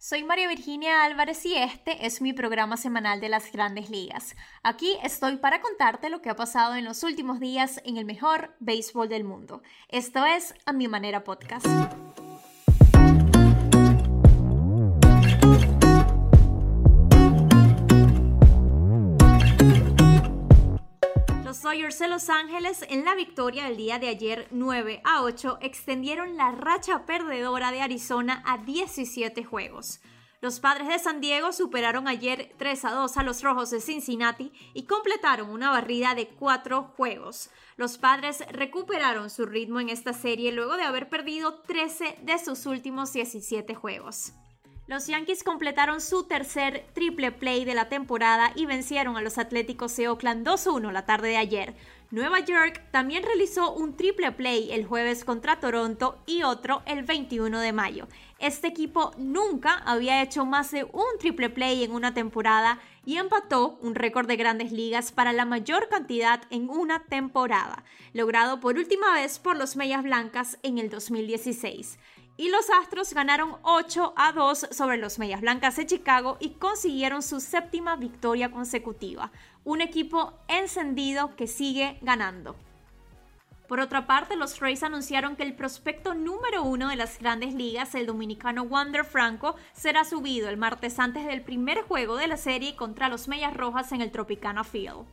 Soy María Virginia Álvarez y este es mi programa semanal de las grandes ligas. Aquí estoy para contarte lo que ha pasado en los últimos días en el mejor béisbol del mundo. Esto es A Mi Manera Podcast. Dodgers de Los Ángeles en la victoria del día de ayer 9 a 8 extendieron la racha perdedora de Arizona a 17 juegos. Los padres de San Diego superaron ayer 3 a 2 a los Rojos de Cincinnati y completaron una barrida de 4 juegos. Los padres recuperaron su ritmo en esta serie luego de haber perdido 13 de sus últimos 17 juegos. Los Yankees completaron su tercer triple play de la temporada y vencieron a los Atléticos de Oakland 2-1 la tarde de ayer. Nueva York también realizó un triple play el jueves contra Toronto y otro el 21 de mayo. Este equipo nunca había hecho más de un triple play en una temporada y empató un récord de grandes ligas para la mayor cantidad en una temporada, logrado por última vez por los Medias Blancas en el 2016 y los Astros ganaron 8 a 2 sobre los Medias Blancas de Chicago y consiguieron su séptima victoria consecutiva. Un equipo encendido que sigue ganando. Por otra parte, los Rays anunciaron que el prospecto número uno de las grandes ligas, el dominicano Wander Franco, será subido el martes antes del primer juego de la serie contra los Medias Rojas en el Tropicana Field.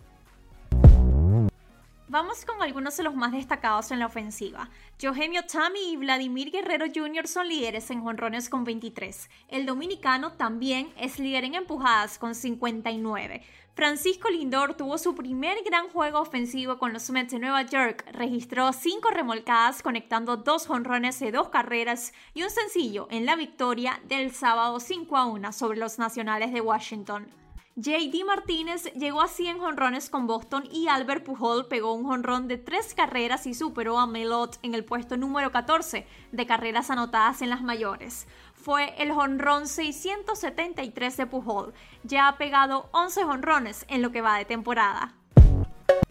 Vamos con algunos de los más destacados en la ofensiva. Eugenio Tami y Vladimir Guerrero Jr. son líderes en jonrones con 23. El dominicano también es líder en empujadas con 59. Francisco Lindor tuvo su primer gran juego ofensivo con los Mets de Nueva York. Registró 5 remolcadas conectando dos jonrones de dos carreras y un sencillo en la victoria del sábado 5 a 1 sobre los Nacionales de Washington. JD Martínez llegó a 100 jonrones con Boston y Albert Pujol pegó un jonrón de tres carreras y superó a Melot en el puesto número 14 de carreras anotadas en las mayores. Fue el jonrón 673 de Pujol. Ya ha pegado 11 jonrones en lo que va de temporada.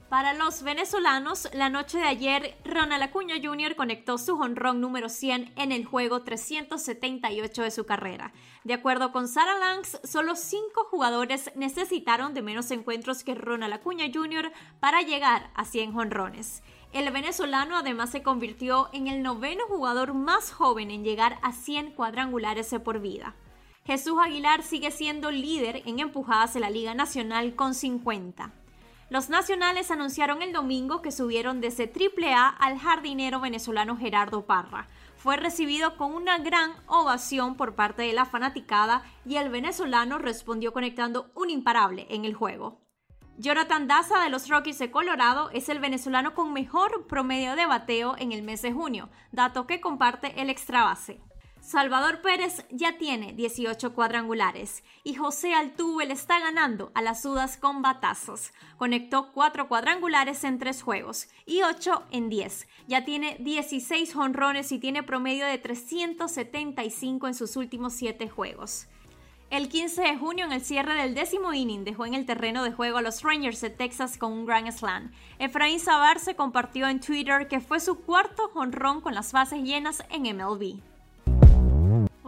Para los venezolanos, la noche de ayer, Ronald Acuña Jr. conectó su honrón número 100 en el juego 378 de su carrera. De acuerdo con Sarah Langs, solo cinco jugadores necesitaron de menos encuentros que Ronald Acuña Jr. para llegar a 100 honrones. El venezolano además se convirtió en el noveno jugador más joven en llegar a 100 cuadrangulares por vida. Jesús Aguilar sigue siendo líder en empujadas de la Liga Nacional con 50. Los nacionales anunciaron el domingo que subieron desde AAA al jardinero venezolano Gerardo Parra. Fue recibido con una gran ovación por parte de la fanaticada y el venezolano respondió conectando un imparable en el juego. Jonathan Daza de los Rockies de Colorado es el venezolano con mejor promedio de bateo en el mes de junio, dato que comparte el extra base. Salvador Pérez ya tiene 18 cuadrangulares y José Altuve le está ganando a las sudas con batazos. Conectó 4 cuadrangulares en 3 juegos y 8 en 10. Ya tiene 16 honrones y tiene promedio de 375 en sus últimos 7 juegos. El 15 de junio, en el cierre del décimo inning, dejó en el terreno de juego a los Rangers de Texas con un Grand Slam. Efraín Sabar se compartió en Twitter que fue su cuarto honrón con las bases llenas en MLB.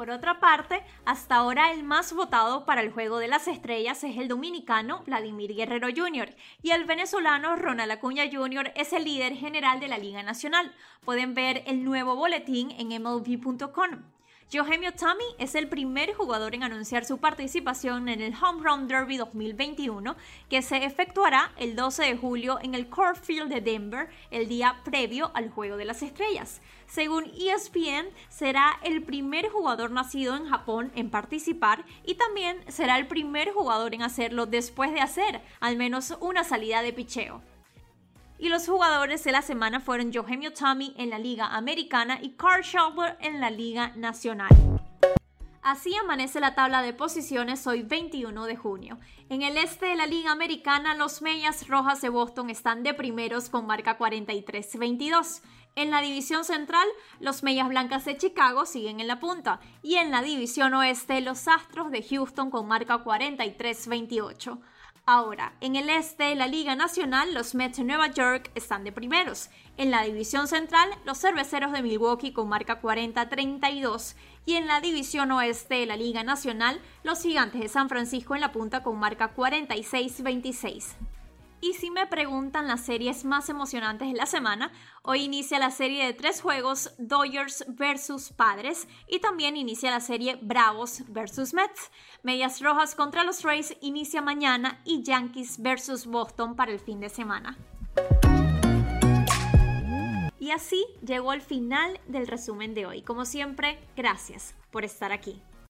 Por otra parte, hasta ahora el más votado para el Juego de las Estrellas es el dominicano Vladimir Guerrero Jr. y el venezolano Ronald Acuña Jr. es el líder general de la Liga Nacional. Pueden ver el nuevo boletín en mlb.com. Eugenio Tommy es el primer jugador en anunciar su participación en el Home Run Derby 2021 que se efectuará el 12 de julio en el Core Field de Denver el día previo al Juego de las Estrellas. Según ESPN, será el primer jugador nacido en Japón en participar y también será el primer jugador en hacerlo después de hacer al menos una salida de picheo. Y los jugadores de la semana fueron Eugenio Tommy en la Liga Americana y Carl Schauber en la Liga Nacional. Así amanece la tabla de posiciones hoy 21 de junio. En el este de la Liga Americana, los Medias Rojas de Boston están de primeros con marca 43-22. En la división central, los Medias Blancas de Chicago siguen en la punta. Y en la división oeste, los Astros de Houston con marca 43-28. Ahora, en el este de la Liga Nacional, los Mets de Nueva York están de primeros. En la división central, los cerveceros de Milwaukee con marca 40-32. Y en la división oeste de la Liga Nacional, los gigantes de San Francisco en la punta con marca 46-26. Y si me preguntan las series más emocionantes de la semana, hoy inicia la serie de tres juegos Dodgers versus Padres y también inicia la serie Bravos versus Mets. Medias Rojas contra los Rays inicia mañana y Yankees versus Boston para el fin de semana. Y así llegó el final del resumen de hoy. Como siempre, gracias por estar aquí.